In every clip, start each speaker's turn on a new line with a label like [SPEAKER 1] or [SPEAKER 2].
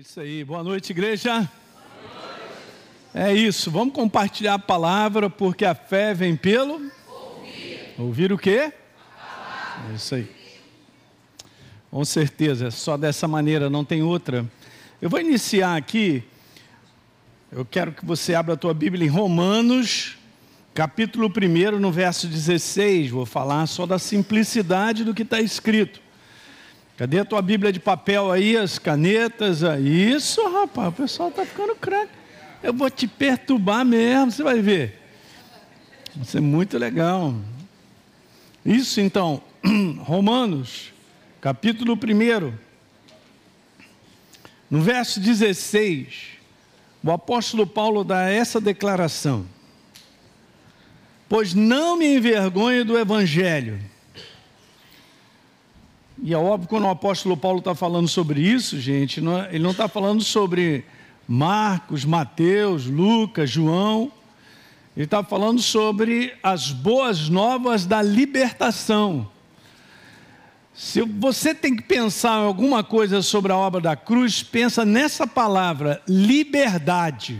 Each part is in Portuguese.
[SPEAKER 1] Isso aí. Boa noite, igreja. É isso. Vamos compartilhar a palavra, porque a fé vem pelo ouvir. Ouvir o quê? É isso aí. Com certeza, é só dessa maneira, não tem outra. Eu vou iniciar aqui. Eu quero que você abra a tua Bíblia em Romanos, capítulo 1, no verso 16. Vou falar só da simplicidade do que está escrito. Cadê a tua Bíblia de papel aí, as canetas? Isso, rapaz, o pessoal está ficando craque. Eu vou te perturbar mesmo, você vai ver. Vai ser muito legal. Isso então, Romanos, capítulo 1, no verso 16, o apóstolo Paulo dá essa declaração: Pois não me envergonho do evangelho e é óbvio, quando o apóstolo Paulo está falando sobre isso, gente, não é, ele não está falando sobre Marcos, Mateus, Lucas, João. Ele está falando sobre as boas novas da libertação. Se você tem que pensar em alguma coisa sobre a obra da cruz, pensa nessa palavra, liberdade.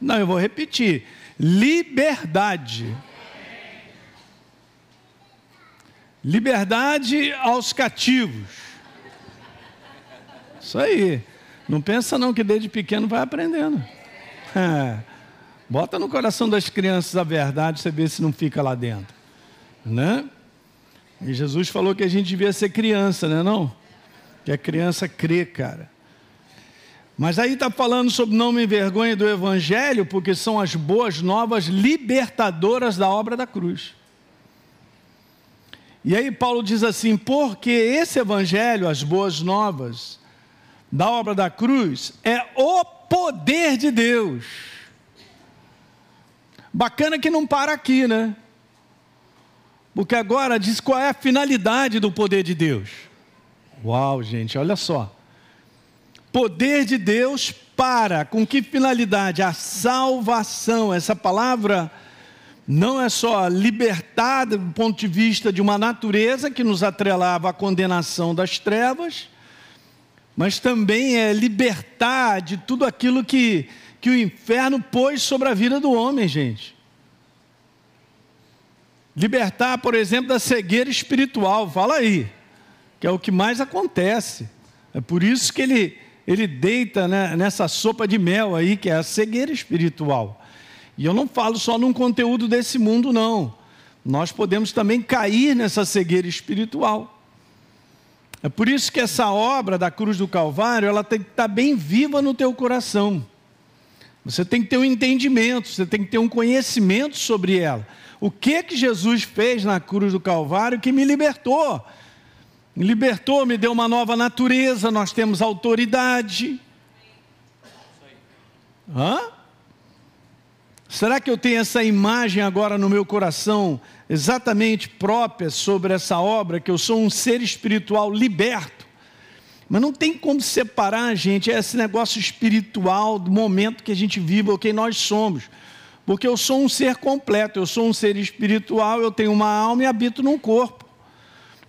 [SPEAKER 1] Não, eu vou repetir: liberdade. Liberdade aos cativos. Isso aí. Não pensa não que desde pequeno vai aprendendo. É. Bota no coração das crianças a verdade, você vê se não fica lá dentro. Né? E Jesus falou que a gente devia ser criança, né não? Que a criança crê, cara. Mas aí está falando sobre não me envergonhe do Evangelho, porque são as boas novas libertadoras da obra da cruz. E aí Paulo diz assim: porque esse evangelho, as boas novas, da obra da cruz, é o poder de Deus. Bacana que não para aqui, né? Porque agora diz qual é a finalidade do poder de Deus. Uau, gente, olha só. Poder de Deus para com que finalidade? A salvação. Essa palavra não é só libertada do ponto de vista de uma natureza que nos atrelava à condenação das trevas, mas também é libertar de tudo aquilo que, que o inferno pôs sobre a vida do homem, gente. Libertar, por exemplo, da cegueira espiritual, fala aí, que é o que mais acontece. É por isso que ele, ele deita né, nessa sopa de mel aí, que é a cegueira espiritual. E eu não falo só num conteúdo desse mundo, não. Nós podemos também cair nessa cegueira espiritual. É por isso que essa obra da cruz do Calvário, ela tem que estar bem viva no teu coração. Você tem que ter um entendimento, você tem que ter um conhecimento sobre ela. O que que Jesus fez na cruz do Calvário que me libertou? Me libertou, me deu uma nova natureza, nós temos autoridade. Hã? Será que eu tenho essa imagem agora no meu coração, exatamente própria sobre essa obra, que eu sou um ser espiritual liberto? Mas não tem como separar, gente, esse negócio espiritual do momento que a gente vive, ou quem nós somos. Porque eu sou um ser completo, eu sou um ser espiritual, eu tenho uma alma e habito num corpo.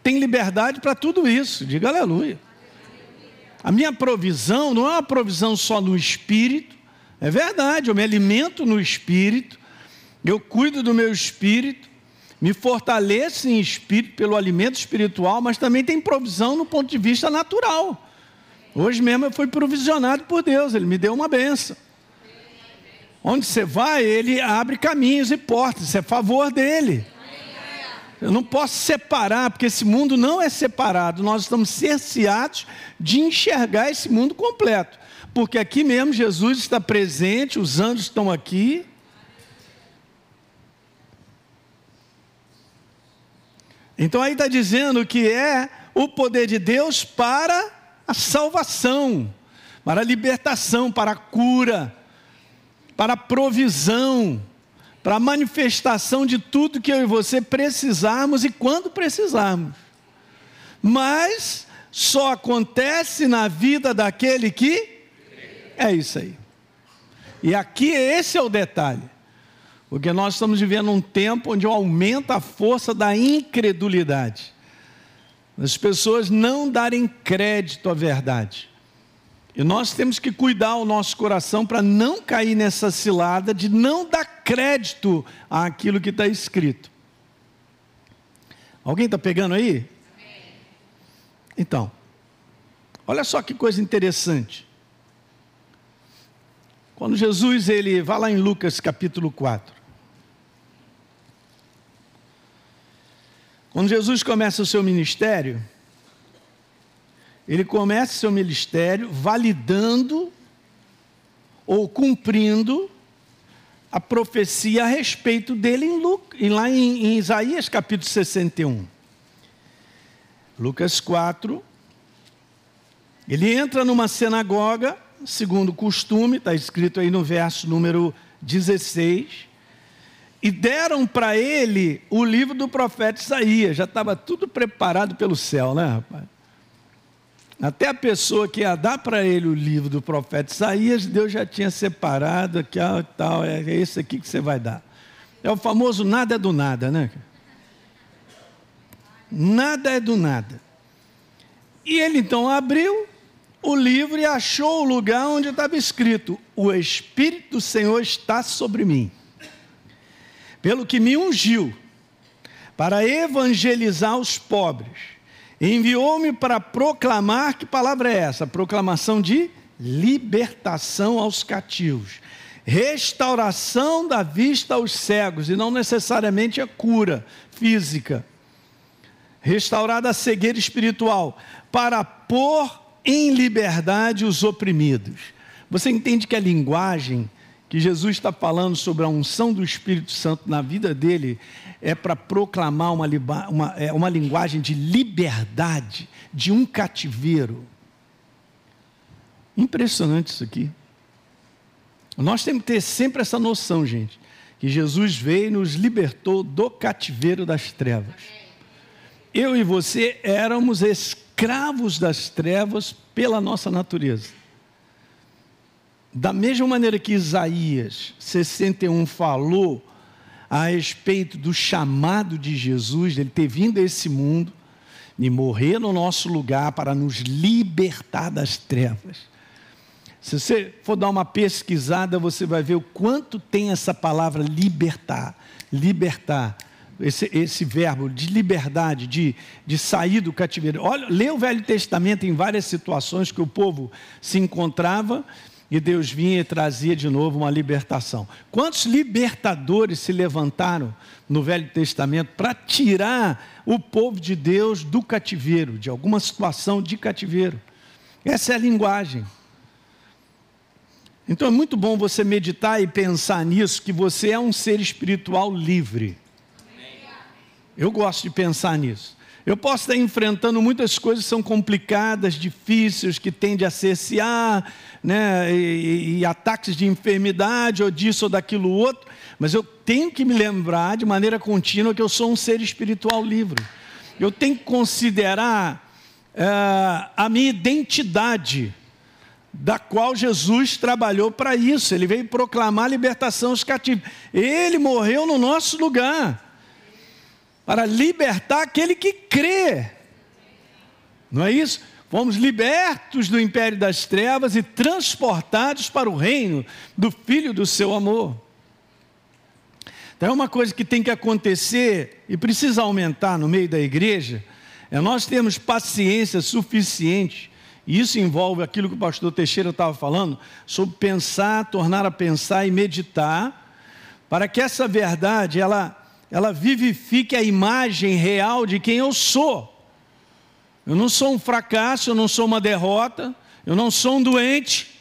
[SPEAKER 1] Tem liberdade para tudo isso, diga aleluia. A minha provisão não é uma provisão só no espírito, é verdade, eu me alimento no espírito, eu cuido do meu espírito, me fortaleço em espírito pelo alimento espiritual, mas também tem provisão no ponto de vista natural. Hoje mesmo eu fui provisionado por Deus, Ele me deu uma benção. Onde você vai, Ele abre caminhos e portas, isso é favor dEle. Eu não posso separar, porque esse mundo não é separado, nós estamos cerceados de enxergar esse mundo completo porque aqui mesmo Jesus está presente, os anjos estão aqui. Então aí está dizendo que é o poder de Deus para a salvação, para a libertação, para a cura, para a provisão, para a manifestação de tudo que eu e você precisarmos e quando precisarmos. Mas só acontece na vida daquele que é isso aí. E aqui esse é o detalhe. Porque nós estamos vivendo um tempo onde aumenta a força da incredulidade. As pessoas não darem crédito à verdade. E nós temos que cuidar o nosso coração para não cair nessa cilada de não dar crédito àquilo que está escrito. Alguém está pegando aí? Então, olha só que coisa interessante. Quando Jesus ele vai lá em Lucas capítulo 4. Quando Jesus começa o seu ministério, ele começa o seu ministério validando ou cumprindo a profecia a respeito dele em Lucas, lá em, em Isaías capítulo 61. Lucas 4. Ele entra numa sinagoga, segundo o costume, está escrito aí no verso número 16 e deram para ele o livro do profeta Isaías. Já estava tudo preparado pelo céu, né, rapaz? Até a pessoa que ia dar para ele o livro do profeta Isaías, Deus já tinha separado ó, tal, é esse aqui que você vai dar. É o famoso nada é do nada, né? Nada é do nada. E ele então abriu o livro e achou o lugar onde estava escrito: O Espírito do Senhor está sobre mim pelo que me ungiu para evangelizar os pobres. Enviou-me para proclamar, que palavra é essa? Proclamação de libertação aos cativos, restauração da vista aos cegos, e não necessariamente a cura física, restaurada a cegueira espiritual, para pôr em liberdade os oprimidos. Você entende que a linguagem que Jesus está falando sobre a unção do Espírito Santo na vida dele é para proclamar uma, uma, é uma linguagem de liberdade, de um cativeiro. Impressionante isso aqui. Nós temos que ter sempre essa noção, gente, que Jesus veio e nos libertou do cativeiro das trevas. Eu e você éramos escravos das trevas pela nossa natureza. Da mesma maneira que Isaías 61 falou a respeito do chamado de Jesus, dele ter vindo a esse mundo e morrer no nosso lugar para nos libertar das trevas. Se você for dar uma pesquisada, você vai ver o quanto tem essa palavra libertar, libertar, esse, esse verbo de liberdade, de, de sair do cativeiro. Olha, lê o Velho Testamento em várias situações que o povo se encontrava e Deus vinha e trazia de novo uma libertação. Quantos libertadores se levantaram no Velho Testamento para tirar o povo de Deus do cativeiro, de alguma situação de cativeiro? Essa é a linguagem. Então é muito bom você meditar e pensar nisso, que você é um ser espiritual livre. Eu gosto de pensar nisso. Eu posso estar enfrentando muitas coisas que são complicadas, difíceis, que tendem a cessear, né, e, e, ataques de enfermidade, ou disso ou daquilo outro, mas eu tenho que me lembrar de maneira contínua que eu sou um ser espiritual livre. Eu tenho que considerar é, a minha identidade, da qual Jesus trabalhou para isso. Ele veio proclamar a libertação aos cativos. Ele morreu no nosso lugar para libertar aquele que crê. Não é isso? Fomos libertos do império das trevas e transportados para o reino do Filho do seu amor. Então, é uma coisa que tem que acontecer e precisa aumentar no meio da igreja, é nós termos paciência suficiente, e isso envolve aquilo que o pastor Teixeira estava falando, sobre pensar, tornar a pensar e meditar, para que essa verdade, ela ela vivifique a imagem real de quem eu sou. Eu não sou um fracasso, eu não sou uma derrota, eu não sou um doente.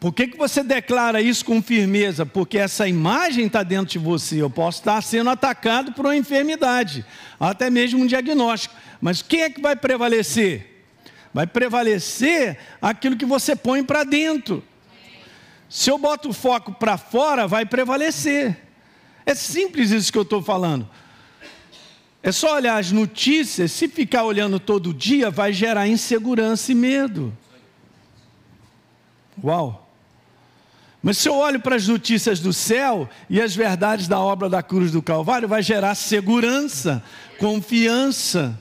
[SPEAKER 1] Por que, que você declara isso com firmeza? Porque essa imagem está dentro de você. Eu posso estar sendo atacado por uma enfermidade, até mesmo um diagnóstico. Mas quem é que vai prevalecer? Vai prevalecer aquilo que você põe para dentro. Se eu boto o foco para fora, vai prevalecer. É simples isso que eu estou falando. É só olhar as notícias, se ficar olhando todo dia, vai gerar insegurança e medo. Uau! Mas se eu olho para as notícias do céu e as verdades da obra da cruz do Calvário, vai gerar segurança, confiança.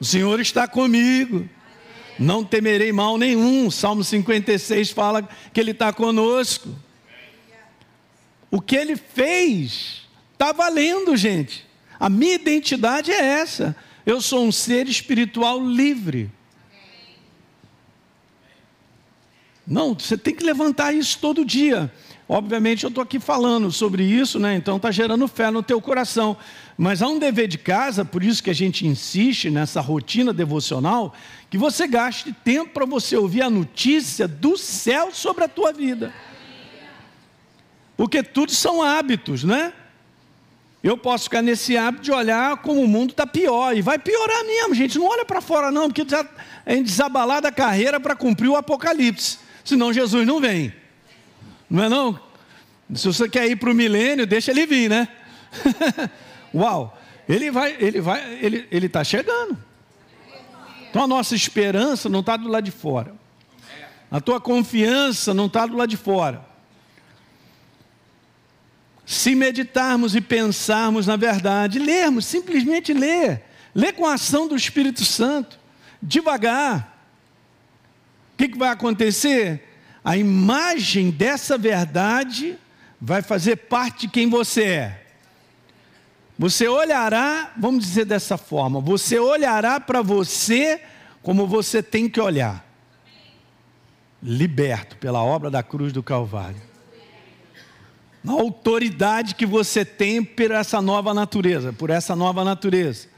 [SPEAKER 1] O Senhor está comigo. Não temerei mal nenhum. Salmo 56 fala que Ele está conosco. O que Ele fez está valendo, gente. A minha identidade é essa. Eu sou um ser espiritual livre. Não, você tem que levantar isso todo dia. Obviamente eu estou aqui falando sobre isso, né? Então está gerando fé no teu coração. Mas há um dever de casa, por isso que a gente insiste nessa rotina devocional, que você gaste tempo para você ouvir a notícia do céu sobre a tua vida. Porque tudo são hábitos, né? Eu posso ficar nesse hábito de olhar como o mundo está pior, e vai piorar mesmo, gente. Não olha para fora, não, porque já é desabalar da carreira para cumprir o apocalipse. Senão Jesus não vem. Não é não? Se você quer ir para o milênio, deixa ele vir, né? Uau! Ele vai, ele vai, ele está chegando. Então a nossa esperança não está do lado de fora. A tua confiança não está do lado de fora. Se meditarmos e pensarmos na verdade, lermos, simplesmente ler, ler com a ação do Espírito Santo, devagar. O que, que vai acontecer? A imagem dessa verdade vai fazer parte de quem você é. Você olhará, vamos dizer dessa forma, você olhará para você como você tem que olhar. Liberto pela obra da cruz do Calvário. Na autoridade que você tem por essa nova natureza, por essa nova natureza.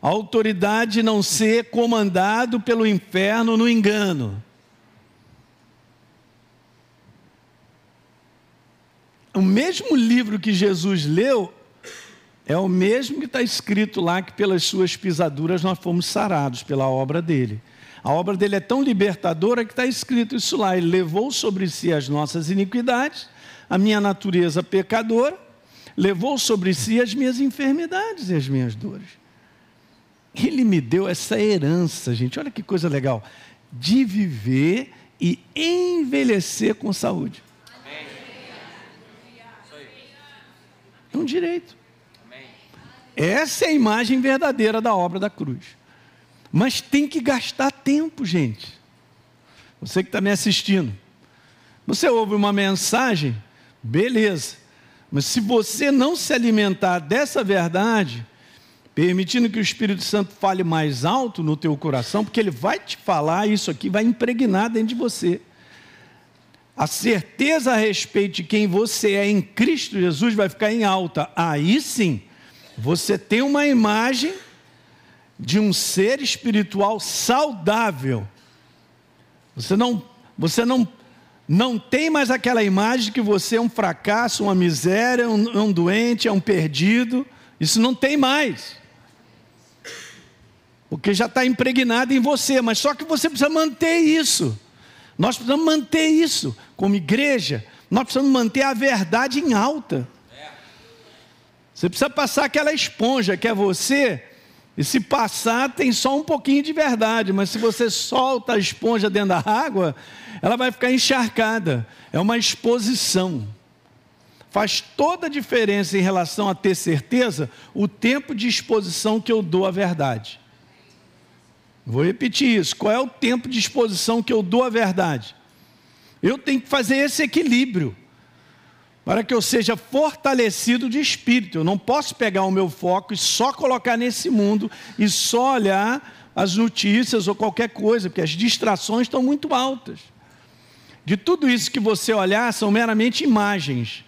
[SPEAKER 1] A autoridade de não ser comandado pelo inferno no engano. O mesmo livro que Jesus leu é o mesmo que está escrito lá que pelas suas pisaduras nós fomos sarados pela obra dele. A obra dele é tão libertadora que está escrito isso lá. Ele levou sobre si as nossas iniquidades, a minha natureza pecadora, levou sobre si as minhas enfermidades e as minhas dores. Ele me deu essa herança, gente, olha que coisa legal, de viver e envelhecer com saúde. É um direito. Essa é a imagem verdadeira da obra da cruz. Mas tem que gastar tempo, gente. Você que está me assistindo. Você ouve uma mensagem, beleza. Mas se você não se alimentar dessa verdade, permitindo que o Espírito Santo fale mais alto no teu coração, porque ele vai te falar isso aqui, vai impregnar dentro de você. A certeza a respeito de quem você é em Cristo Jesus vai ficar em alta. Aí sim, você tem uma imagem de um ser espiritual saudável. Você não, você não, não tem mais aquela imagem que você é um fracasso, uma miséria, um, um doente, é um perdido. Isso não tem mais. Porque já está impregnado em você, mas só que você precisa manter isso. Nós precisamos manter isso como igreja. Nós precisamos manter a verdade em alta. Você precisa passar aquela esponja que é você, e se passar, tem só um pouquinho de verdade, mas se você solta a esponja dentro da água, ela vai ficar encharcada. É uma exposição. Faz toda a diferença em relação a ter certeza o tempo de exposição que eu dou à verdade. Vou repetir isso. Qual é o tempo de exposição que eu dou à verdade? Eu tenho que fazer esse equilíbrio para que eu seja fortalecido de espírito. Eu não posso pegar o meu foco e só colocar nesse mundo e só olhar as notícias ou qualquer coisa, porque as distrações estão muito altas. De tudo isso que você olhar são meramente imagens.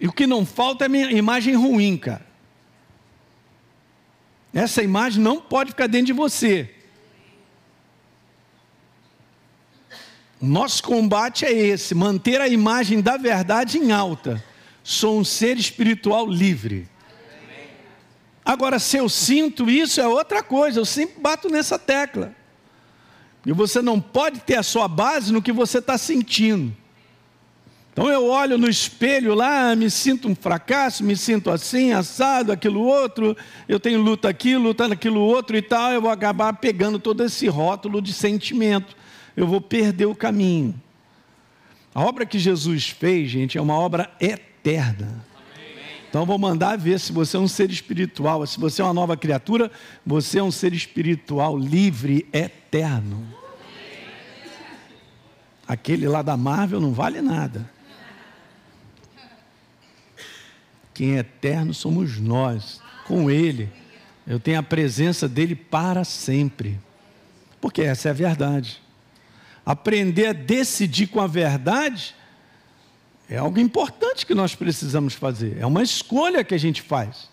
[SPEAKER 1] E o que não falta é imagem ruim, cara. Essa imagem não pode ficar dentro de você. Nosso combate é esse: manter a imagem da verdade em alta. Sou um ser espiritual livre. Agora, se eu sinto isso, é outra coisa, eu sempre bato nessa tecla. E você não pode ter a sua base no que você está sentindo. Então eu olho no espelho lá, me sinto um fracasso, me sinto assim, assado, aquilo outro, eu tenho luta aqui, luta naquilo outro e tal, eu vou acabar pegando todo esse rótulo de sentimento eu vou perder o caminho. A obra que Jesus fez, gente, é uma obra eterna. Então vou mandar ver se você é um ser espiritual, se você é uma nova criatura, você é um ser espiritual livre, eterno. Aquele lá da Marvel não vale nada. Quem é eterno somos nós, com Ele. Eu tenho a presença dele para sempre. Porque essa é a verdade. Aprender a decidir com a verdade é algo importante que nós precisamos fazer. É uma escolha que a gente faz.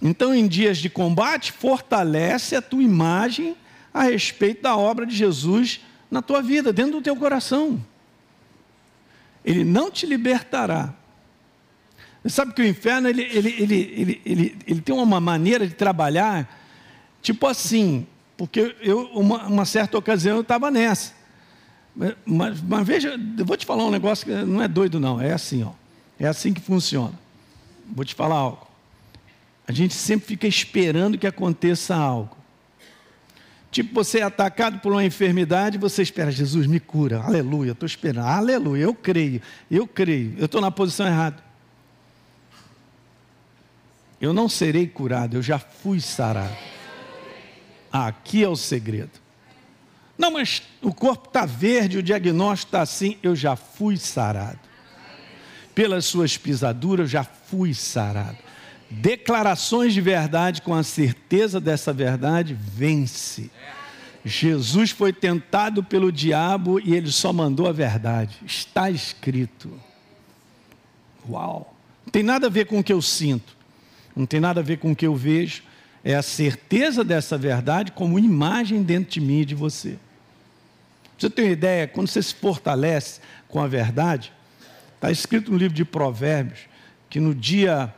[SPEAKER 1] Então, em dias de combate, fortalece a tua imagem a respeito da obra de Jesus na tua vida, dentro do teu coração. Ele não te libertará. Você sabe que o inferno ele, ele, ele, ele, ele, ele tem uma maneira de trabalhar, tipo assim, porque eu, uma, uma certa ocasião, eu estava nessa. Mas, mas, veja, eu vou te falar um negócio que não é doido, não, é assim, ó. É assim que funciona. Vou te falar algo. A gente sempre fica esperando que aconteça algo. Tipo, você é atacado por uma enfermidade, você espera, Jesus me cura, aleluia, estou esperando, aleluia, eu creio, eu creio, eu estou na posição errada. Eu não serei curado, eu já fui sarado. Aqui é o segredo. Não, mas o corpo está verde, o diagnóstico está assim, eu já fui sarado. Pelas suas pisaduras, eu já fui sarado declarações de verdade com a certeza dessa verdade vence. Jesus foi tentado pelo diabo e ele só mandou a verdade. Está escrito. Uau! Não tem nada a ver com o que eu sinto, não tem nada a ver com o que eu vejo. É a certeza dessa verdade como imagem dentro de mim e de você. Você tem uma ideia? Quando você se fortalece com a verdade, está escrito no livro de Provérbios que no dia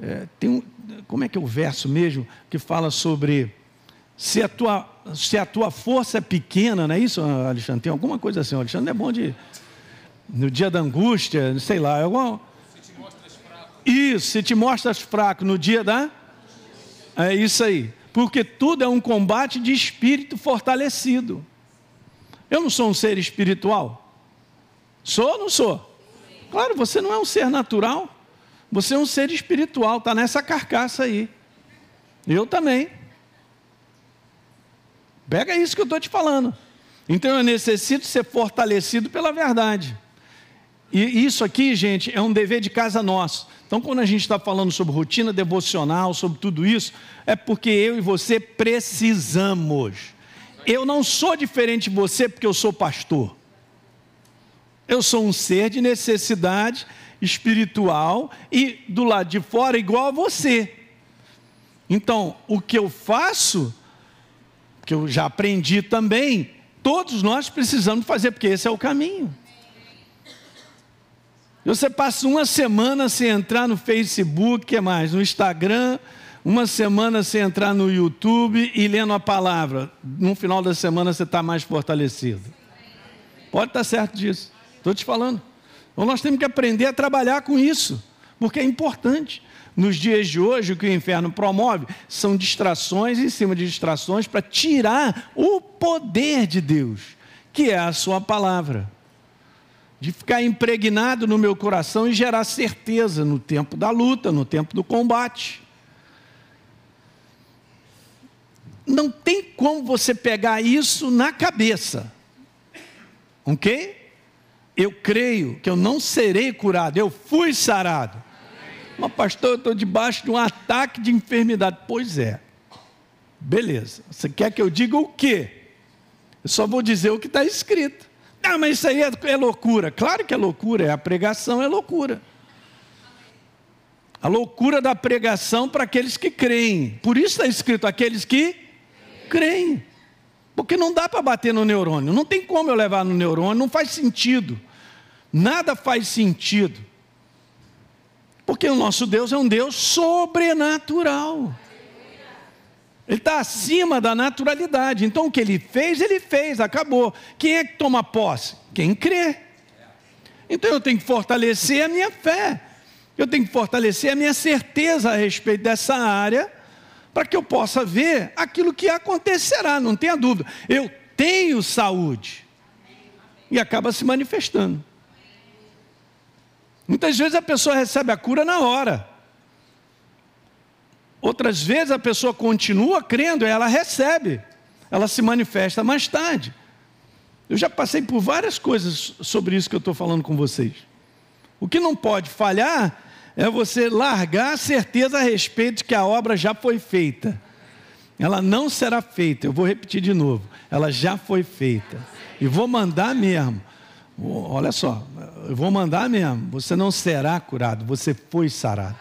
[SPEAKER 1] é, tem um, como é que é o verso mesmo que fala sobre se a tua, se a tua força é pequena, não é isso, Alexandre? Tem alguma coisa assim, o Alexandre é bom de. No dia da angústia, sei lá, é alguma. Se te mostras fraco. Isso, se te mostras fraco no dia da. É isso aí. Porque tudo é um combate de espírito fortalecido. Eu não sou um ser espiritual? Sou ou não sou? Claro, você não é um ser natural. Você é um ser espiritual, está nessa carcaça aí. Eu também. Pega isso que eu estou te falando. Então eu necessito ser fortalecido pela verdade. E isso aqui, gente, é um dever de casa nosso. Então, quando a gente está falando sobre rotina devocional, sobre tudo isso, é porque eu e você precisamos. Eu não sou diferente de você porque eu sou pastor. Eu sou um ser de necessidade espiritual e do lado de fora igual a você. Então, o que eu faço, que eu já aprendi também, todos nós precisamos fazer, porque esse é o caminho. Você passa uma semana sem entrar no Facebook, que mais? No Instagram, uma semana sem entrar no YouTube e lendo a palavra. No final da semana você está mais fortalecido. Pode estar certo disso. Estou te falando. Então nós temos que aprender a trabalhar com isso, porque é importante. Nos dias de hoje, o que o inferno promove são distrações em cima de distrações para tirar o poder de Deus, que é a Sua palavra. De ficar impregnado no meu coração e gerar certeza no tempo da luta, no tempo do combate. Não tem como você pegar isso na cabeça, ok? eu creio que eu não serei curado, eu fui sarado. Mas, pastor, eu estou debaixo de um ataque de enfermidade. Pois é. Beleza. Você quer que eu diga o quê? Eu só vou dizer o que está escrito. Ah, mas isso aí é, é loucura. Claro que é loucura, é a pregação é loucura. A loucura da pregação para aqueles que creem. Por isso está escrito: aqueles que creem. Porque não dá para bater no neurônio. Não tem como eu levar no neurônio, não faz sentido. Nada faz sentido. Porque o nosso Deus é um Deus sobrenatural. Ele está acima da naturalidade. Então o que ele fez, ele fez, acabou. Quem é que toma posse? Quem crê. Então eu tenho que fortalecer a minha fé. Eu tenho que fortalecer a minha certeza a respeito dessa área, para que eu possa ver aquilo que acontecerá, não tenha dúvida. Eu tenho saúde. E acaba se manifestando. Muitas vezes a pessoa recebe a cura na hora. Outras vezes a pessoa continua crendo e ela recebe, ela se manifesta mais tarde. Eu já passei por várias coisas sobre isso que eu estou falando com vocês. O que não pode falhar é você largar a certeza a respeito de que a obra já foi feita. Ela não será feita, eu vou repetir de novo. Ela já foi feita. E vou mandar mesmo. Olha só, eu vou mandar mesmo. Você não será curado, você foi sarado.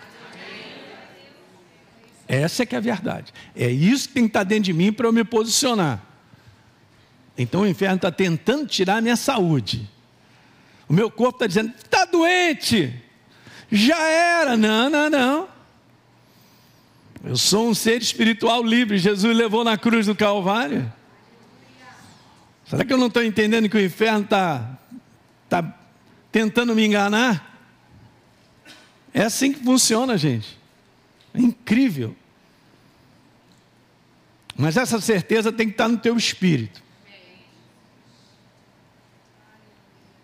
[SPEAKER 1] Essa é que é a verdade. É isso que tem que estar dentro de mim para eu me posicionar. Então o inferno está tentando tirar a minha saúde. O meu corpo está dizendo: está doente, já era. Não, não, não. Eu sou um ser espiritual livre. Jesus levou na cruz do Calvário. Será que eu não estou entendendo que o inferno está tá tentando me enganar? É assim que funciona, gente. É incrível. Mas essa certeza tem que estar no teu espírito.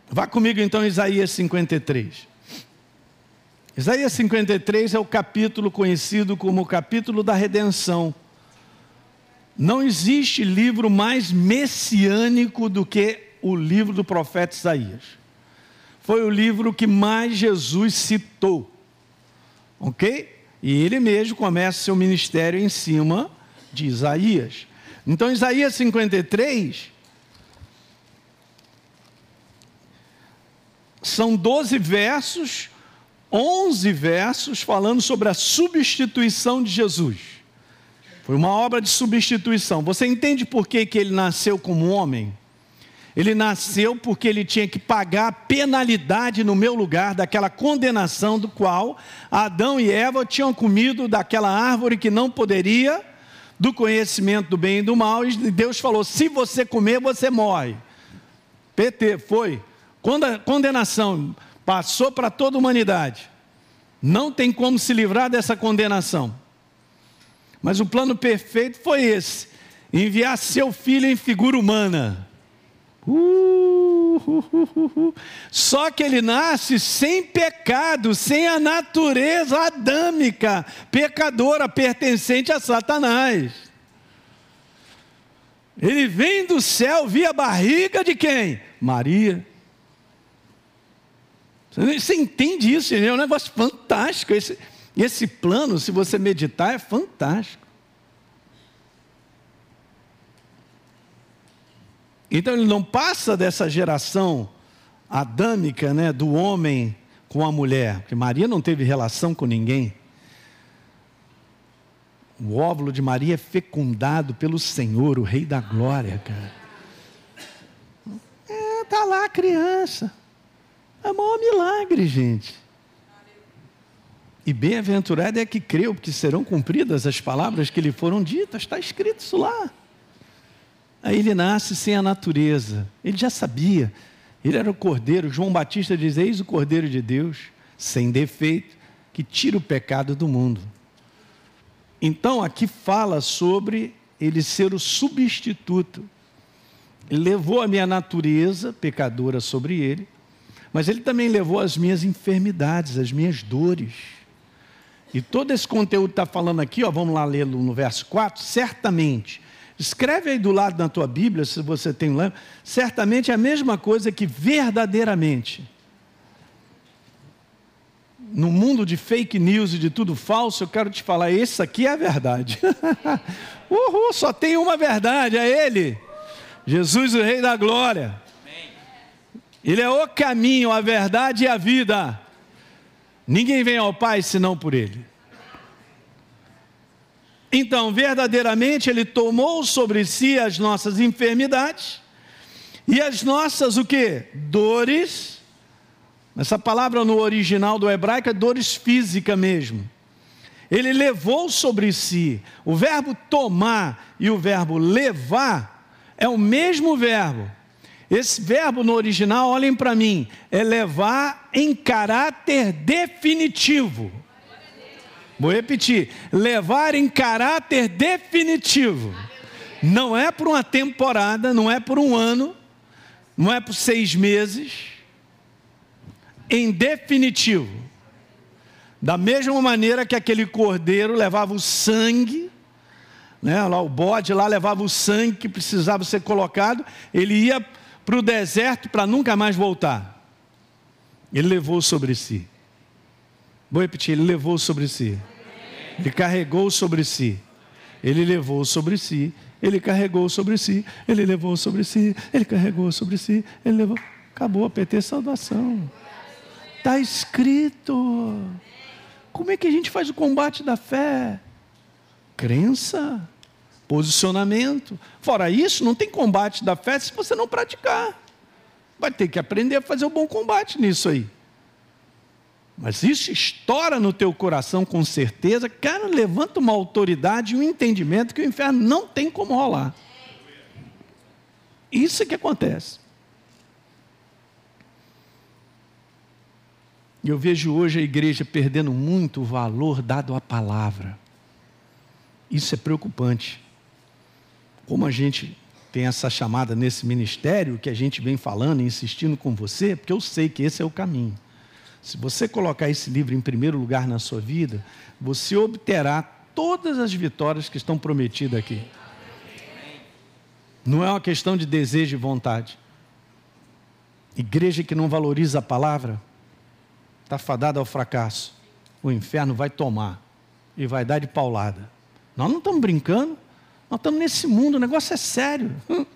[SPEAKER 1] Vá comigo então Isaías 53. Isaías 53 é o capítulo conhecido como o capítulo da redenção. Não existe livro mais messiânico do que o livro do profeta Isaías. Foi o livro que mais Jesus citou. Ok? E ele mesmo começa seu ministério em cima de Isaías. Então, Isaías 53 são 12 versos 11 versos falando sobre a substituição de Jesus. Foi uma obra de substituição. Você entende por que, que ele nasceu como homem? Ele nasceu porque ele tinha que pagar a penalidade no meu lugar daquela condenação do qual Adão e Eva tinham comido daquela árvore que não poderia, do conhecimento do bem e do mal, e Deus falou: se você comer, você morre. PT, foi. Condenação passou para toda a humanidade. Não tem como se livrar dessa condenação. Mas o plano perfeito foi esse: enviar seu filho em figura humana. Uh, uh, uh, Só que ele nasce sem pecado, sem a natureza adâmica, pecadora, pertencente a Satanás. Ele vem do céu via barriga de quem? Maria. Você entende isso, é um negócio fantástico. Esse, esse plano, se você meditar, é fantástico. Então ele não passa dessa geração adâmica, né, do homem com a mulher, porque Maria não teve relação com ninguém. O óvulo de Maria é fecundado pelo Senhor, o Rei da Glória, cara. É, tá lá a criança. É maior milagre, gente. E bem-aventurado é que creu, porque serão cumpridas as palavras que lhe foram ditas, está escrito isso lá. Aí ele nasce sem a natureza, ele já sabia, ele era o cordeiro. João Batista diz: Eis o cordeiro de Deus, sem defeito, que tira o pecado do mundo. Então aqui fala sobre ele ser o substituto. Ele levou a minha natureza pecadora sobre ele mas ele também levou as minhas enfermidades, as minhas dores. E todo esse conteúdo está falando aqui, ó, vamos lá lê-lo no verso 4, certamente. Escreve aí do lado da tua Bíblia, se você tem um lembro, certamente é a mesma coisa que verdadeiramente. No mundo de fake news e de tudo falso, eu quero te falar, esse aqui é a verdade. Uhul, só tem uma verdade, é Ele. Jesus, o Rei da Glória. Ele é o caminho, a verdade e a vida. Ninguém vem ao Pai senão por Ele. Então, verdadeiramente, Ele tomou sobre si as nossas enfermidades e as nossas o que? Dores. Essa palavra no original do hebraico é dores física mesmo. Ele levou sobre si. O verbo tomar e o verbo levar é o mesmo verbo esse verbo no original, olhem para mim, é levar em caráter definitivo. Vou repetir: levar em caráter definitivo. Não é por uma temporada, não é por um ano, não é por seis meses. em definitivo. Da mesma maneira que aquele cordeiro levava o sangue, né, lá o bode lá levava o sangue que precisava ser colocado, ele ia para o deserto para nunca mais voltar. Ele levou sobre si. Vou repetir, ele levou sobre si. Ele carregou sobre si. Ele levou sobre si. Ele carregou sobre si. Ele levou sobre si. Ele carregou sobre si. Ele levou. Acabou a PT saudação. Está escrito. Como é que a gente faz o combate da fé? Crença, posicionamento. Fora isso, não tem combate da fé se você não praticar. Vai ter que aprender a fazer o bom combate nisso aí. Mas isso estoura no teu coração com certeza, cara, levanta uma autoridade e um entendimento que o inferno não tem como rolar. Isso é que acontece. Eu vejo hoje a igreja perdendo muito valor dado à palavra. Isso é preocupante. Como a gente tem essa chamada nesse ministério, que a gente vem falando e insistindo com você, porque eu sei que esse é o caminho. Se você colocar esse livro em primeiro lugar na sua vida, você obterá todas as vitórias que estão prometidas aqui. Não é uma questão de desejo e vontade. Igreja que não valoriza a palavra, está fadada ao fracasso. O inferno vai tomar e vai dar de paulada. Nós não estamos brincando, nós estamos nesse mundo, o negócio é sério.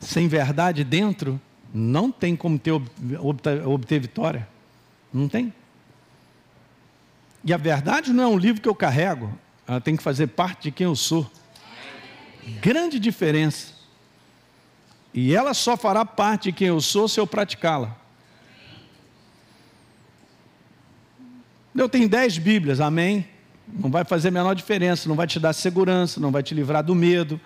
[SPEAKER 1] Sem verdade dentro, não tem como ter, obter, obter vitória. Não tem. E a verdade não é um livro que eu carrego, ela tem que fazer parte de quem eu sou. Grande diferença. E ela só fará parte de quem eu sou se eu praticá-la. Eu tenho dez Bíblias, amém? Não vai fazer a menor diferença, não vai te dar segurança, não vai te livrar do medo,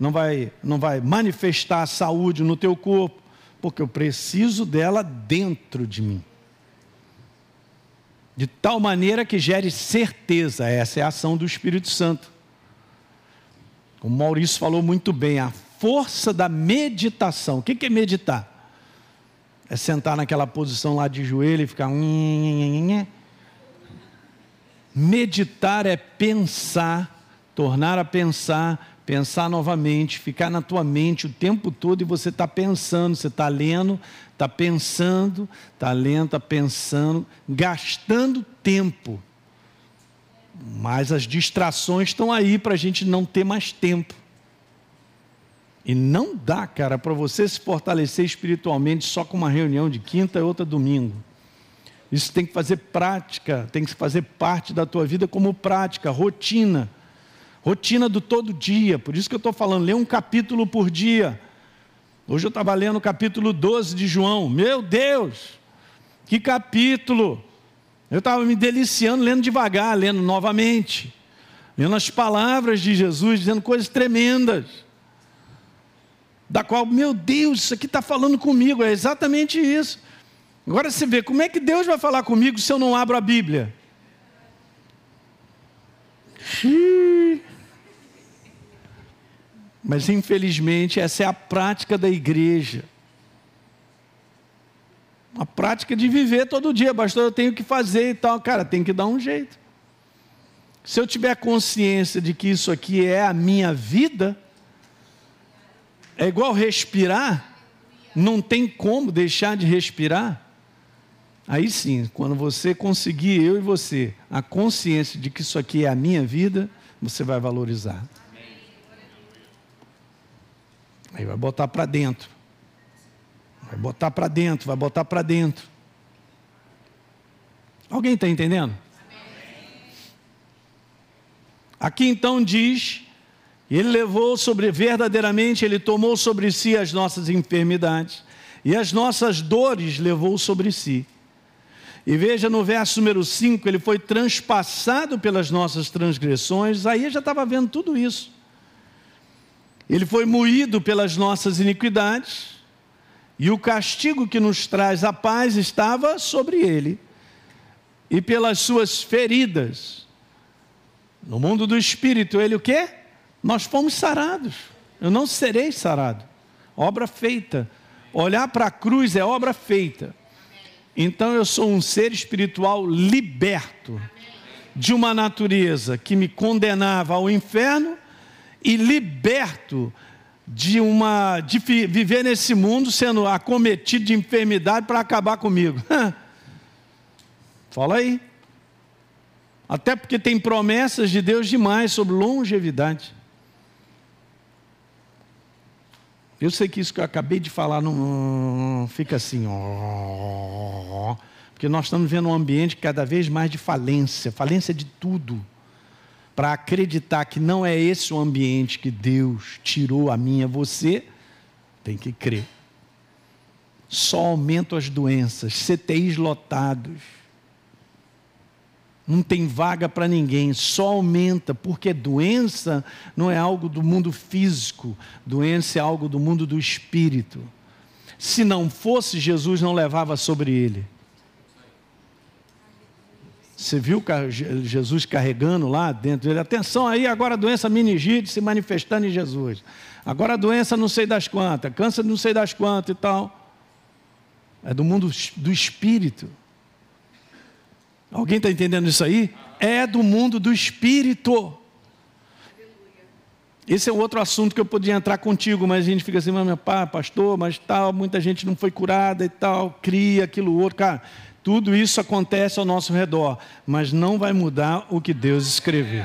[SPEAKER 1] não vai, não vai manifestar saúde no teu corpo porque eu preciso dela dentro de mim. De tal maneira que gere certeza, essa é a ação do Espírito Santo. O Maurício falou muito bem, a força da meditação. O que é meditar? É sentar naquela posição lá de joelho e ficar. Meditar é pensar, tornar a pensar, pensar novamente, ficar na tua mente o tempo todo e você está pensando, você está lendo, está pensando, está lendo, está pensando, gastando tempo. Mas as distrações estão aí para a gente não ter mais tempo. E não dá, cara, para você se fortalecer espiritualmente só com uma reunião de quinta e outra domingo. Isso tem que fazer prática, tem que fazer parte da tua vida como prática, rotina rotina do todo dia. Por isso que eu estou falando, lê um capítulo por dia. Hoje eu estava lendo o capítulo 12 de João. Meu Deus, que capítulo! Eu estava me deliciando, lendo devagar, lendo novamente, lendo as palavras de Jesus, dizendo coisas tremendas. Da qual, meu Deus, isso aqui está falando comigo, é exatamente isso. Agora você vê, como é que Deus vai falar comigo se eu não abro a Bíblia? Mas infelizmente essa é a prática da igreja. A prática de viver todo dia, pastor, eu tenho que fazer e tal. Cara, tem que dar um jeito. Se eu tiver consciência de que isso aqui é a minha vida, é igual respirar, não tem como deixar de respirar. Aí sim, quando você conseguir, eu e você, a consciência de que isso aqui é a minha vida, você vai valorizar. Aí vai botar para dentro. Vai botar para dentro, vai botar para dentro. Alguém está entendendo? Aqui então diz, ele levou sobre, verdadeiramente, ele tomou sobre si as nossas enfermidades e as nossas dores levou sobre si. E veja no verso número 5, ele foi transpassado pelas nossas transgressões, aí já estava vendo tudo isso. Ele foi moído pelas nossas iniquidades, e o castigo que nos traz a paz estava sobre ele, e pelas suas feridas. No mundo do espírito, ele o quê? Nós fomos sarados. Eu não serei sarado. Obra feita. Olhar para a cruz é obra feita. Então eu sou um ser espiritual liberto de uma natureza que me condenava ao inferno e liberto de uma de viver nesse mundo sendo acometido de enfermidade para acabar comigo. Fala aí. Até porque tem promessas de Deus demais sobre longevidade. Eu sei que isso que eu acabei de falar não fica assim, ó, porque nós estamos vendo um ambiente cada vez mais de falência, falência de tudo. Para acreditar que não é esse o ambiente que Deus tirou a mim e a você, tem que crer. Só aumentam as doenças, CTIs lotados não tem vaga para ninguém, só aumenta, porque doença não é algo do mundo físico, doença é algo do mundo do espírito. Se não fosse, Jesus não levava sobre ele. Você viu Jesus carregando lá dentro dele? Atenção aí, agora a doença meningite se manifestando em Jesus. Agora a doença não sei das quantas, câncer não sei das quantas e tal. É do mundo do espírito. Alguém está entendendo isso aí? É do mundo do espírito. Esse é outro assunto que eu podia entrar contigo, mas a gente fica assim, mas meu pai, pastor, mas tal, muita gente não foi curada e tal, cria aquilo outro. Cara, tudo isso acontece ao nosso redor, mas não vai mudar o que Deus escreveu.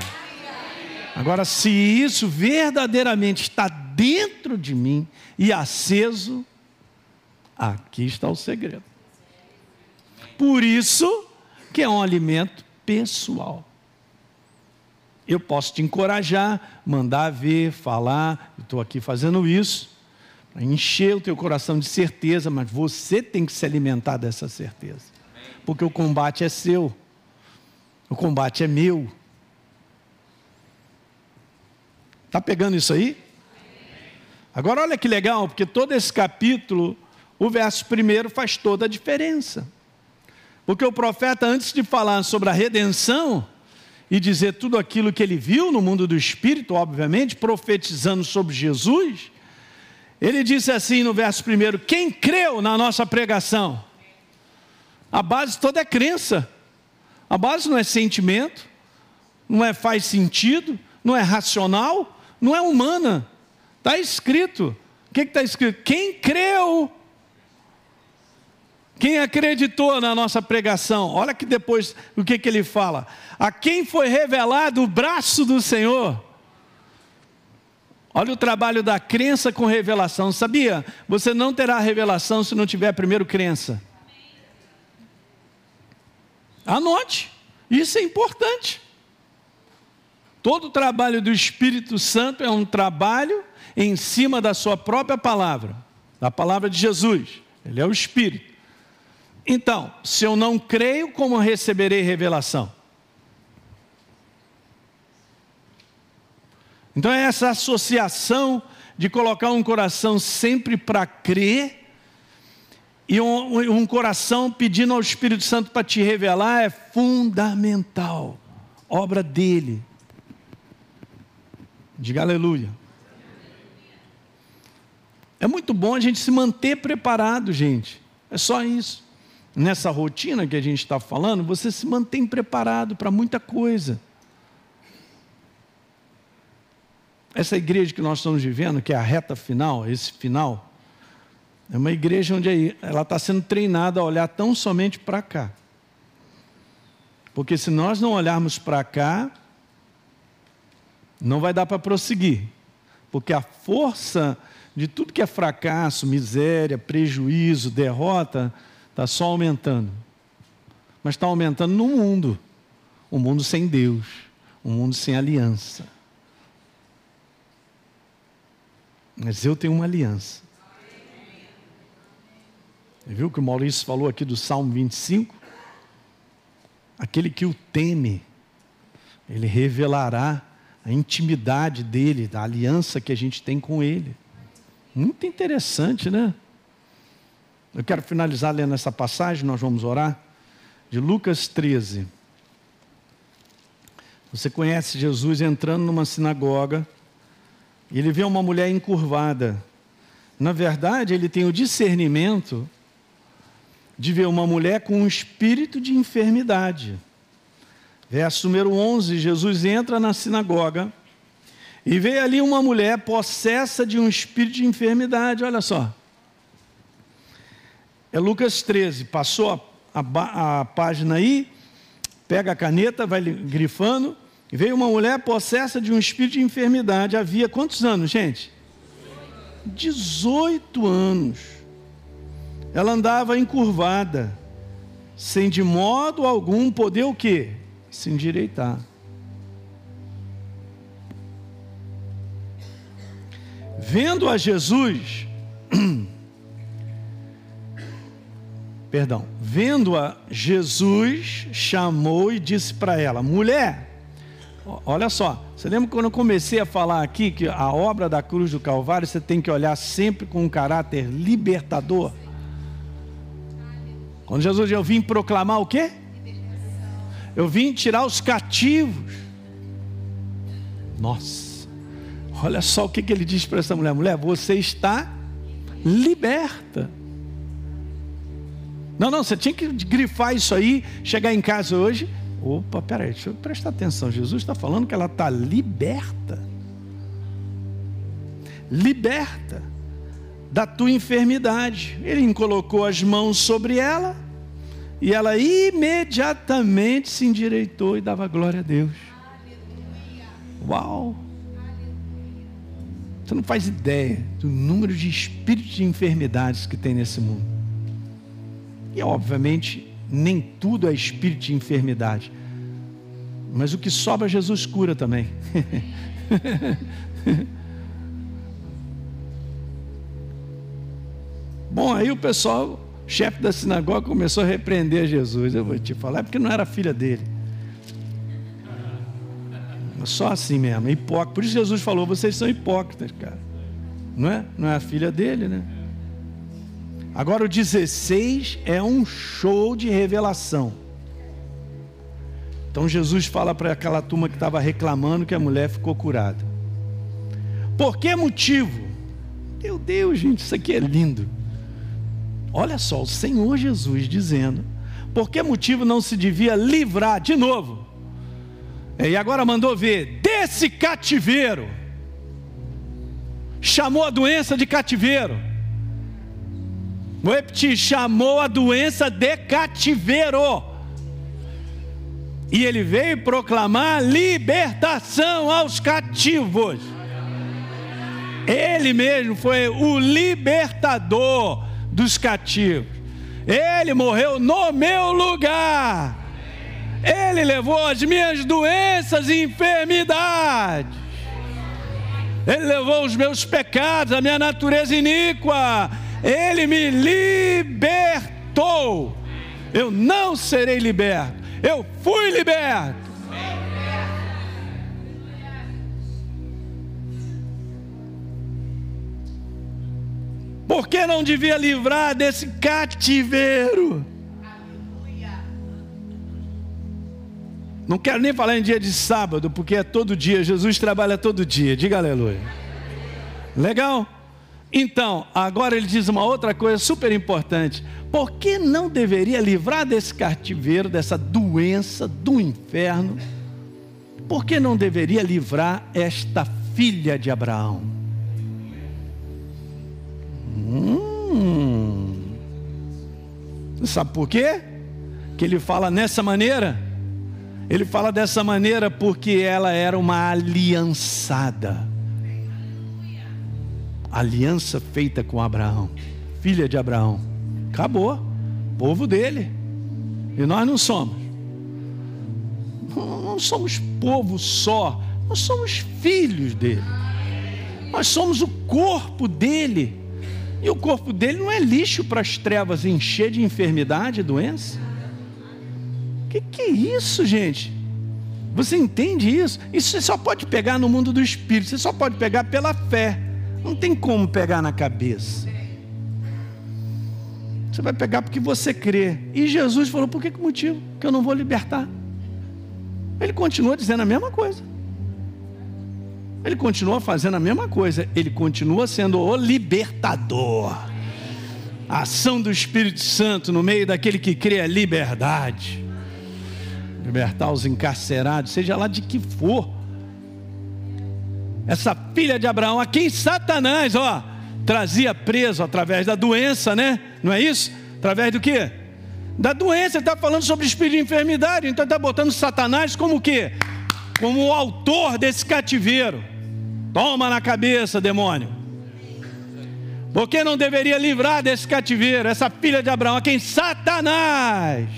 [SPEAKER 1] Agora, se isso verdadeiramente está dentro de mim e aceso, aqui está o segredo. Por isso, que é um alimento pessoal. Eu posso te encorajar, mandar ver, falar, estou aqui fazendo isso, para encher o teu coração de certeza, mas você tem que se alimentar dessa certeza. Porque o combate é seu, o combate é meu. Está pegando isso aí? Agora olha que legal, porque todo esse capítulo, o verso primeiro faz toda a diferença. Porque o profeta, antes de falar sobre a redenção e dizer tudo aquilo que ele viu no mundo do espírito, obviamente, profetizando sobre Jesus, ele disse assim no verso primeiro: Quem creu na nossa pregação? A base toda é crença. A base não é sentimento, não é faz sentido, não é racional, não é humana. Está escrito. O que está escrito? Quem creu quem acreditou na nossa pregação? Olha que depois o que, que ele fala. A quem foi revelado o braço do Senhor? Olha o trabalho da crença com revelação. Sabia? Você não terá revelação se não tiver primeiro crença. Anote. Isso é importante. Todo o trabalho do Espírito Santo é um trabalho em cima da sua própria palavra, da palavra de Jesus. Ele é o Espírito. Então, se eu não creio, como receberei revelação? Então, é essa associação de colocar um coração sempre para crer e um, um, coração pedindo ao Espírito Santo para te revelar é fundamental. Obra dele. Diga aleluia. É muito bom a gente se manter preparado, gente. É só isso nessa rotina que a gente está falando, você se mantém preparado para muita coisa. Essa igreja que nós estamos vivendo, que é a reta final, esse final, é uma igreja onde ela está sendo treinada a olhar tão somente para cá. Porque se nós não olharmos para cá, não vai dar para prosseguir. Porque a força de tudo que é fracasso, miséria, prejuízo, derrota, Está só aumentando. Mas está aumentando no mundo. Um mundo sem Deus. Um mundo sem aliança. Mas eu tenho uma aliança. Viu que o Maurício falou aqui do Salmo 25? Aquele que o teme, ele revelará a intimidade dele, da aliança que a gente tem com ele. Muito interessante, né? Eu quero finalizar lendo essa passagem, nós vamos orar, de Lucas 13. Você conhece Jesus entrando numa sinagoga, e ele vê uma mulher encurvada. Na verdade, ele tem o discernimento de ver uma mulher com um espírito de enfermidade. Verso número 11: Jesus entra na sinagoga e vê ali uma mulher possessa de um espírito de enfermidade. Olha só. É Lucas 13. Passou a, a, a página aí, pega a caneta, vai grifando. E veio uma mulher possessa de um espírito de enfermidade. Havia quantos anos, gente? 18 anos. Ela andava encurvada, sem de modo algum poder o quê? Se endireitar. Vendo a Jesus, perdão, vendo a Jesus, chamou e disse para ela: mulher, olha só, você lembra quando eu comecei a falar aqui que a obra da cruz do Calvário você tem que olhar sempre com um caráter libertador? Quando Jesus eu vim proclamar o quê? Eu vim tirar os cativos. Nossa, olha só o que, que ele diz para essa mulher: mulher, você está liberta. Não, não, você tinha que grifar isso aí, chegar em casa hoje. Opa, peraí, deixa eu prestar atenção. Jesus está falando que ela está liberta. Liberta da tua enfermidade. Ele colocou as mãos sobre ela e ela imediatamente se endireitou e dava glória a Deus. Uau! Você não faz ideia do número de espíritos de enfermidades que tem nesse mundo. E obviamente nem tudo é espírito de enfermidade. Mas o que sobra Jesus cura também. Bom, aí o pessoal, chefe da sinagoga, começou a repreender Jesus. Eu vou te falar, é porque não era filha dele. Só assim mesmo, hipócrita. Por isso Jesus falou: vocês são hipócritas, cara. Não é? Não é a filha dele, né? Agora o 16 é um show de revelação. Então Jesus fala para aquela turma que estava reclamando que a mulher ficou curada. Por que motivo? Meu Deus, gente, isso aqui é lindo. Olha só, o Senhor Jesus dizendo: por que motivo não se devia livrar de novo? E agora mandou ver desse cativeiro. Chamou a doença de cativeiro. Vou repetir: chamou a doença de cativeiro. E ele veio proclamar libertação aos cativos. Ele mesmo foi o libertador dos cativos. Ele morreu no meu lugar. Ele levou as minhas doenças e enfermidades. Ele levou os meus pecados, a minha natureza iníqua. Ele me libertou. Eu não serei liberto. Eu fui liberto. Por que não devia livrar desse cativeiro? Não quero nem falar em dia de sábado, porque é todo dia, Jesus trabalha todo dia. Diga aleluia. Legal? Então, agora ele diz uma outra coisa super importante. Por que não deveria livrar desse cativeiro, dessa doença do inferno? Por que não deveria livrar esta filha de Abraão? Sabe por quê? Que ele fala nessa maneira? Ele fala dessa maneira porque ela era uma aliançada aliança feita com Abraão, filha de Abraão. Acabou, povo dele. E nós não somos. Não somos povo só, nós somos filhos dele. Nós somos o corpo dele. E o corpo dele não é lixo para as trevas encher de enfermidade e doença. Que, que é isso, gente? Você entende isso? Isso você só pode pegar no mundo do espírito, você só pode pegar pela fé. Não tem como pegar na cabeça. Você vai pegar porque você crê. E Jesus falou: por que, que motivo? Que eu não vou libertar. Ele continua dizendo a mesma coisa. Ele continua fazendo a mesma coisa, ele continua sendo o libertador. A ação do Espírito Santo no meio daquele que crê a liberdade. Libertar os encarcerados, seja lá de que for. Essa filha de Abraão, a quem Satanás, ó, trazia preso através da doença, né? Não é isso? Através do que? Da doença, ele está falando sobre espírito de enfermidade, então está botando Satanás como o quê? Como o autor desse cativeiro. Toma na cabeça, demônio. Porque não deveria livrar desse cativeiro, essa filha de Abraão, a quem Satanás,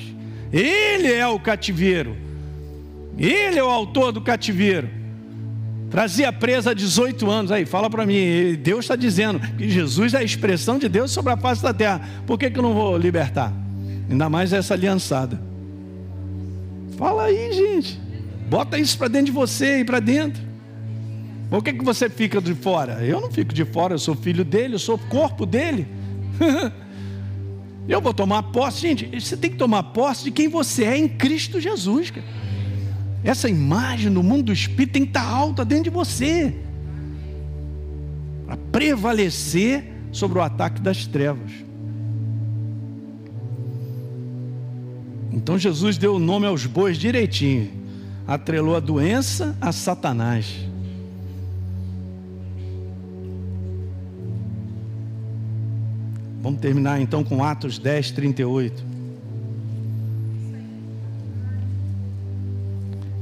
[SPEAKER 1] ele é o cativeiro, ele é o autor do cativeiro. Trazia presa há 18 anos. Aí, fala para mim, Deus está dizendo que Jesus é a expressão de Deus sobre a face da terra. Por que, que eu não vou libertar? Ainda mais essa aliançada. Fala aí, gente. Bota isso para dentro de você e para dentro. Por que, que você fica de fora? Eu não fico de fora, eu sou filho dele, eu sou corpo dele. eu vou tomar posse, gente. Você tem que tomar posse de quem você é em Cristo Jesus. Essa imagem no mundo do espírito tem que estar alta dentro de você para prevalecer sobre o ataque das trevas. Então Jesus deu o nome aos bois direitinho, atrelou a doença a Satanás. Vamos terminar então com Atos 10, 38.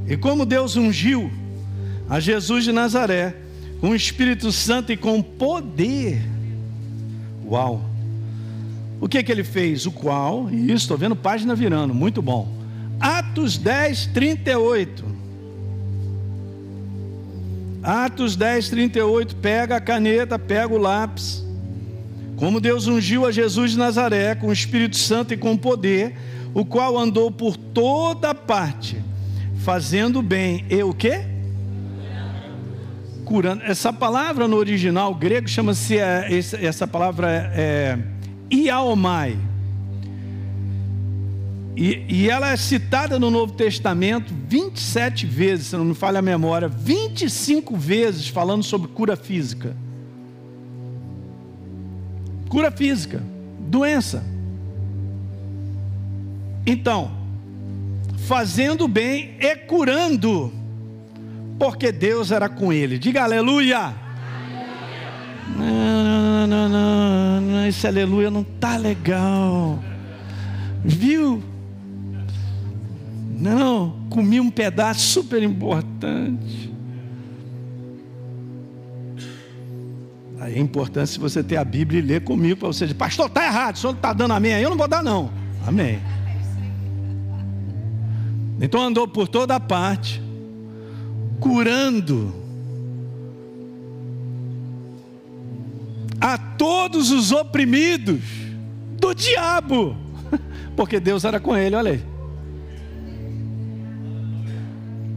[SPEAKER 1] E como Deus ungiu a Jesus de Nazaré com o Espírito Santo e com poder. Uau! O que que ele fez? O qual, isso, estou vendo página virando, muito bom. Atos 10, 38. Atos 10, 38. Pega a caneta, pega o lápis. Como Deus ungiu a Jesus de Nazaré com o Espírito Santo e com poder, o qual andou por toda parte fazendo bem e o quê? Curando. Essa palavra no original grego chama-se, é, essa palavra é, é iaomai. E, e, ela é citada no Novo Testamento 27 vezes, se não me falha a memória, 25 vezes falando sobre cura física. Cura física, doença. Então, fazendo bem e curando, porque Deus era com ele. Diga aleluia. Não, não, não, não, esse aleluia não tá legal. Viu? Não, comi um pedaço super importante. Aí é importante você ter a Bíblia e ler comigo para você dizer, pastor, está errado, o senhor está dando amém. Eu não vou dar, não. Amém. Então andou por toda parte, curando a todos os oprimidos do diabo, porque Deus era com ele, olha aí.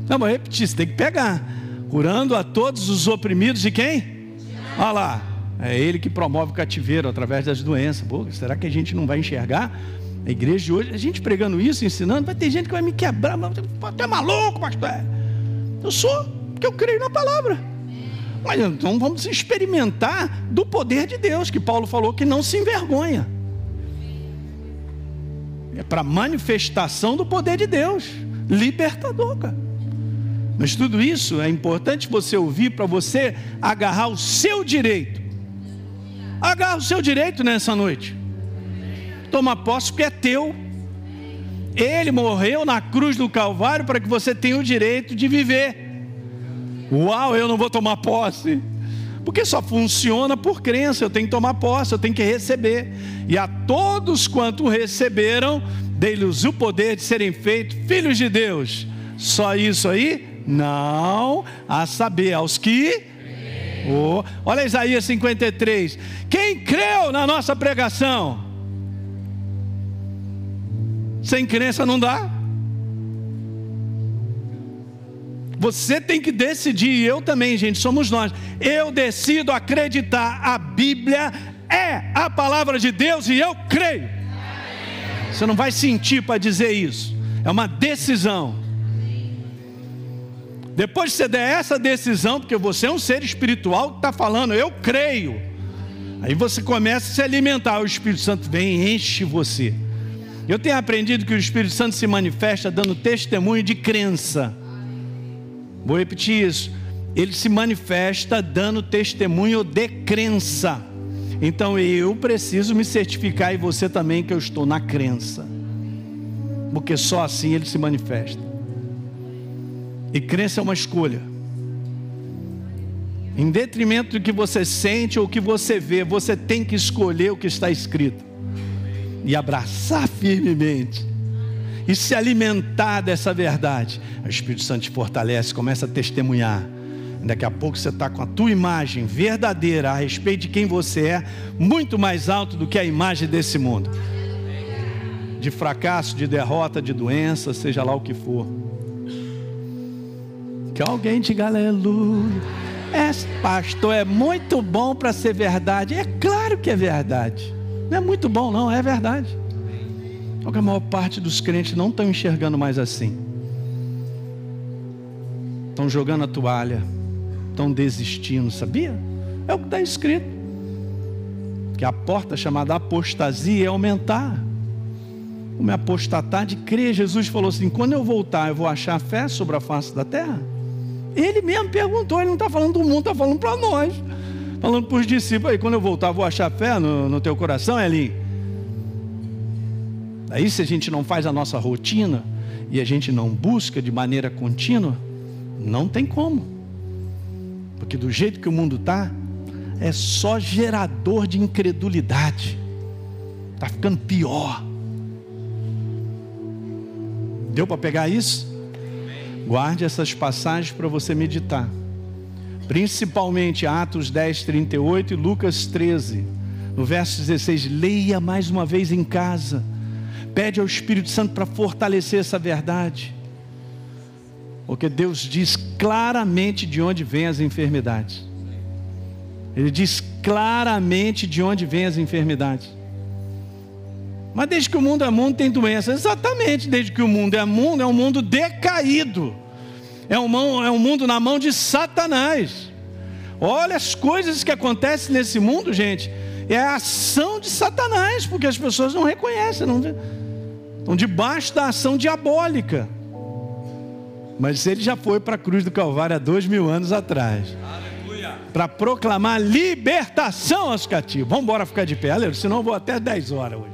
[SPEAKER 1] Não, vou repetir, você tem que pegar. Curando a todos os oprimidos de quem? Olha lá. É ele que promove o cativeiro através das doenças. Pô, será que a gente não vai enxergar? A igreja de hoje, a gente pregando isso, ensinando, vai ter gente que vai me quebrar. Tu é maluco, pastor? Eu sou, porque eu creio na palavra. Mas então vamos experimentar do poder de Deus, que Paulo falou que não se envergonha. É para manifestação do poder de Deus, libertador, cara. Mas tudo isso é importante você ouvir para você agarrar o seu direito. Agarra o seu direito nessa noite toma posse porque é teu. Ele morreu na cruz do Calvário para que você tenha o direito de viver. Uau, eu não vou tomar posse. Porque só funciona por crença, eu tenho que tomar posse, eu tenho que receber. E a todos quanto receberam, dei-lhes o poder de serem feitos filhos de Deus. Só isso aí? Não, a saber, aos que. Oh, olha Isaías 53. Quem creu na nossa pregação? Sem crença não dá. Você tem que decidir, eu também, gente, somos nós. Eu decido acreditar. A Bíblia é a palavra de Deus e eu creio. Você não vai sentir para dizer isso. É uma decisão. Depois que você der essa decisão, porque você é um ser espiritual que está falando, eu creio. Aí você começa a se alimentar, o Espírito Santo vem e enche você. Eu tenho aprendido que o Espírito Santo se manifesta dando testemunho de crença. Vou repetir isso. Ele se manifesta dando testemunho de crença. Então eu preciso me certificar e você também que eu estou na crença. Porque só assim ele se manifesta. E crença é uma escolha. Em detrimento do que você sente ou que você vê, você tem que escolher o que está escrito e abraçar firmemente e se alimentar dessa verdade. O Espírito Santo te fortalece, começa a testemunhar. Daqui a pouco você está com a tua imagem verdadeira a respeito de quem você é, muito mais alto do que a imagem desse mundo. De fracasso, de derrota, de doença, seja lá o que for. Que alguém diga aleluia. É, pastor, é muito bom para ser verdade. É claro que é verdade. Não é muito bom, não, é verdade. Só que a maior parte dos crentes não estão enxergando mais assim. Estão jogando a toalha, estão desistindo, sabia? É o que está escrito. Que a porta chamada apostasia é aumentar. Como é apostatar de crer, Jesus falou assim: quando eu voltar, eu vou achar fé sobre a face da terra? Ele mesmo perguntou, ele não está falando do mundo, está falando para nós falando para os discípulos, aí quando eu voltar, vou achar fé no, no teu coração, Elinho? Aí se a gente não faz a nossa rotina e a gente não busca de maneira contínua, não tem como. Porque do jeito que o mundo está, é só gerador de incredulidade. Está ficando pior. Deu para pegar isso? Guarde essas passagens para você meditar principalmente Atos 10, 38 e Lucas 13, no verso 16. Leia mais uma vez em casa, pede ao Espírito Santo para fortalecer essa verdade, porque Deus diz claramente de onde vêm as enfermidades. Ele diz claramente de onde vêm as enfermidades. Mas desde que o mundo é mundo tem doença. Exatamente, desde que o mundo é mundo, é um mundo decaído é um, é um mundo na mão de Satanás. Olha as coisas que acontecem nesse mundo, gente. É a ação de Satanás, porque as pessoas não reconhecem, não estão debaixo da ação diabólica. Mas ele já foi para a cruz do Calvário há dois mil anos atrás. Para proclamar libertação aos cativos. Vamos embora ficar de pé, aleluia, senão eu vou até 10 horas hoje.